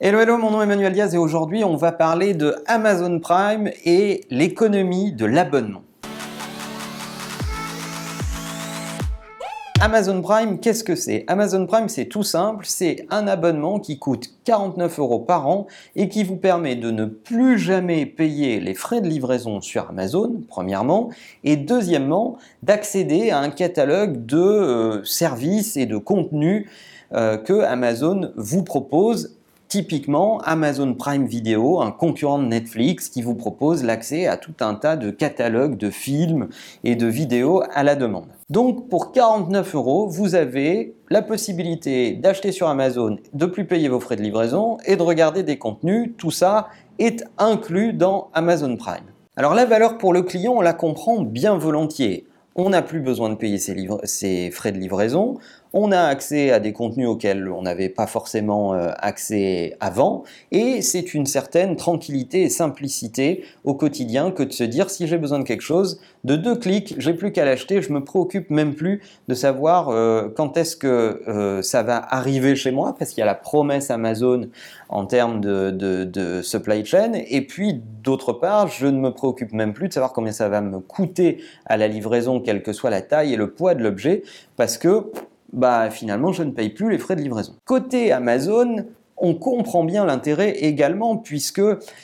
Hello, hello, mon nom est Emmanuel Diaz et aujourd'hui on va parler de Amazon Prime et l'économie de l'abonnement. Amazon Prime, qu'est-ce que c'est? Amazon Prime, c'est tout simple, c'est un abonnement qui coûte 49 euros par an et qui vous permet de ne plus jamais payer les frais de livraison sur Amazon, premièrement, et deuxièmement, d'accéder à un catalogue de euh, services et de contenus euh, que Amazon vous propose Typiquement, Amazon Prime Video, un concurrent de Netflix qui vous propose l'accès à tout un tas de catalogues de films et de vidéos à la demande. Donc pour 49 euros, vous avez la possibilité d'acheter sur Amazon, de plus payer vos frais de livraison et de regarder des contenus. Tout ça est inclus dans Amazon Prime. Alors la valeur pour le client, on la comprend bien volontiers. On n'a plus besoin de payer ses, frais de livraison, on a accès à des contenus auxquels on n'avait pas forcément euh, accès avant, et c'est une certaine tranquillité et simplicité au quotidien que de se dire si j'ai besoin de quelque chose, de deux clics, j'ai plus qu'à l'acheter, je me préoccupe même plus de savoir euh, quand est-ce que euh, ça va arriver chez moi, parce qu'il y a la promesse Amazon en termes de, de supply chain, et puis d'autre part, je ne me préoccupe même plus de savoir combien ça va me coûter à la livraison, quelle que soit la taille et le poids de l'objet, parce que bah finalement je ne paye plus les frais de livraison. Côté Amazon, on comprend bien l'intérêt également puisque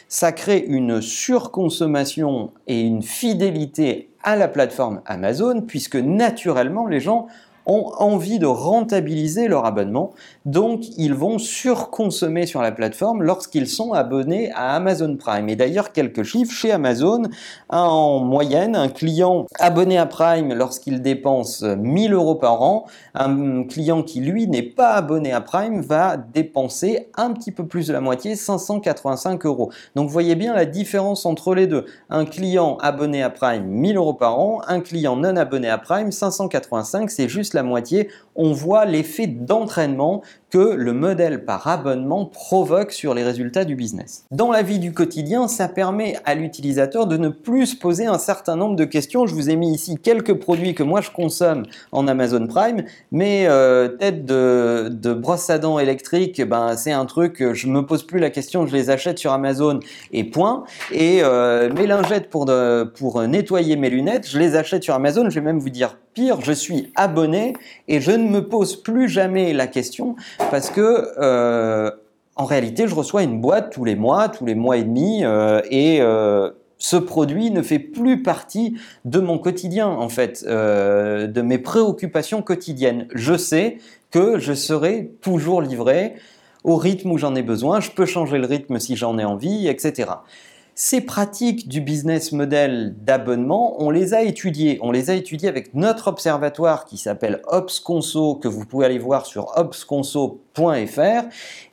ça crée une surconsommation et une fidélité à la plateforme Amazon puisque naturellement les gens ont envie de rentabiliser leur abonnement, donc ils vont surconsommer sur la plateforme lorsqu'ils sont abonnés à Amazon Prime. Et d'ailleurs, quelques chiffres, chez Amazon, en moyenne, un client abonné à Prime, lorsqu'il dépense 1000 euros par an, un client qui, lui, n'est pas abonné à Prime, va dépenser un petit peu plus de la moitié, 585 euros. Donc vous voyez bien la différence entre les deux. Un client abonné à Prime, 1000 euros par an, un client non abonné à Prime, 585, c'est juste la moitié, on voit l'effet d'entraînement que le modèle par abonnement provoque sur les résultats du business. Dans la vie du quotidien, ça permet à l'utilisateur de ne plus se poser un certain nombre de questions. Je vous ai mis ici quelques produits que moi je consomme en Amazon Prime, mais euh, tête de, brosse à dents électrique, ben c'est un truc, je me pose plus la question, je les achète sur Amazon et point. Et euh, mes lingettes pour, pour nettoyer mes lunettes, je les achète sur Amazon. Je vais même vous dire pire, je suis abonné et je ne me pose plus jamais la question parce que euh, en réalité, je reçois une boîte tous les mois, tous les mois et demi, euh, et euh, ce produit ne fait plus partie de mon quotidien, en fait, de mes préoccupations quotidiennes. Je sais que je serai toujours livré au rythme où j'en ai besoin, je peux changer le rythme si j'en ai envie, etc. Ces pratiques du business model d'abonnement, on les a étudiées. On les a étudiées avec notre observatoire qui s'appelle OpsConso, que vous pouvez aller voir sur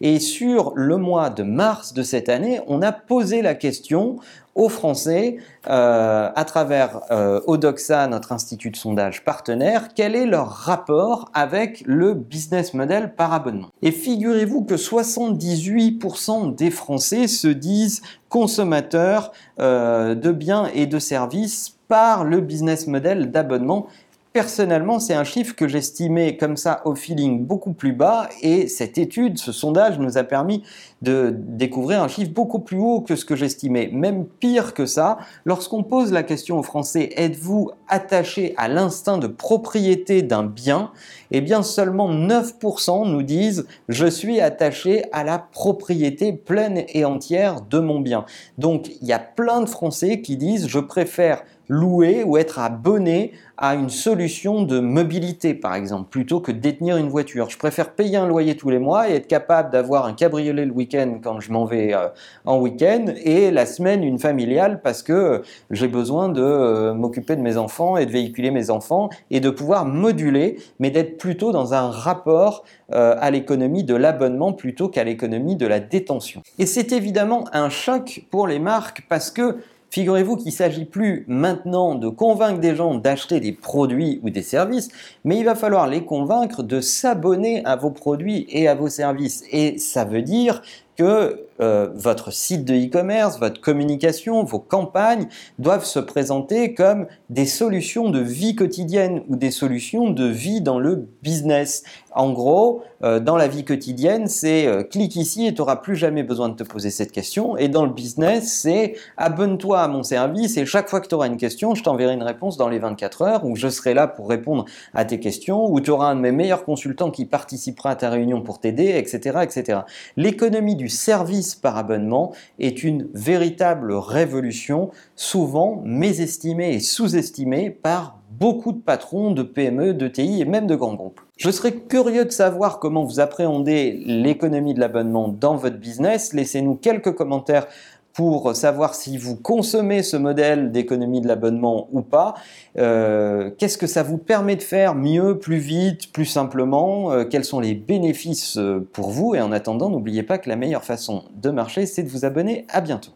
Et sur le mois de mars de cette année, on a posé la question aux Français, euh, à travers euh, Odoxa, notre institut de sondage partenaire, quel est leur rapport avec le business model par abonnement? Et figurez-vous que 78% des Français se disent consommateurs euh, de biens et de services par le business model d'abonnement Personnellement, c'est un chiffre que j'estimais comme ça au feeling beaucoup plus bas et cette étude, ce sondage nous a permis de découvrir un chiffre beaucoup plus haut que ce que j'estimais. Même pire que ça, lorsqu'on pose la question aux Français, êtes-vous attaché à l'instinct de propriété d'un bien? Eh bien, seulement 9% nous disent, je suis attaché à la propriété pleine et entière de mon bien. Donc, il y a plein de Français qui disent, je préfère louer ou être abonné à une solution de mobilité, par exemple, plutôt que détenir une voiture. Je préfère payer un loyer tous les mois et être capable d'avoir un cabriolet le week-end quand je m'en vais euh, en week-end et la semaine une familiale parce que j'ai besoin de euh, m'occuper de mes enfants et de véhiculer mes enfants et de pouvoir moduler, mais d'être plutôt dans un rapport euh, à l'économie de l'abonnement plutôt qu'à l'économie de la détention. Et c'est évidemment un choc pour les marques parce que Figurez-vous qu'il ne s'agit plus maintenant de convaincre des gens d'acheter des produits ou des services, mais il va falloir les convaincre de s'abonner à vos produits et à vos services. Et ça veut dire que euh, votre site de e-commerce, votre communication, vos campagnes doivent se présenter comme des solutions de vie quotidienne ou des solutions de vie dans le business. En gros, dans la vie quotidienne, c'est euh, clique ici et tu n'auras plus jamais besoin de te poser cette question. Et dans le business, c'est abonne-toi à mon service et chaque fois que tu auras une question, je t'enverrai une réponse dans les 24 heures où je serai là pour répondre à tes questions, où tu auras un de mes meilleurs consultants qui participera à ta réunion pour t'aider, etc. etc. L'économie du service par abonnement est une véritable révolution, souvent mésestimée et sous-estimée par beaucoup de patrons de PME, de TI et même de grands groupes. Je serais curieux de savoir comment vous appréhendez l'économie de l'abonnement dans votre business. Laissez-nous quelques commentaires pour savoir si vous consommez ce modèle d'économie de l'abonnement ou pas. Euh, qu'est-ce que ça vous permet de faire mieux, plus vite, plus simplement? Euh, Quels sont les bénéfices euh, pour vous? Et en attendant, n'oubliez pas que la meilleure façon de marcher, c'est de vous abonner. À bientôt.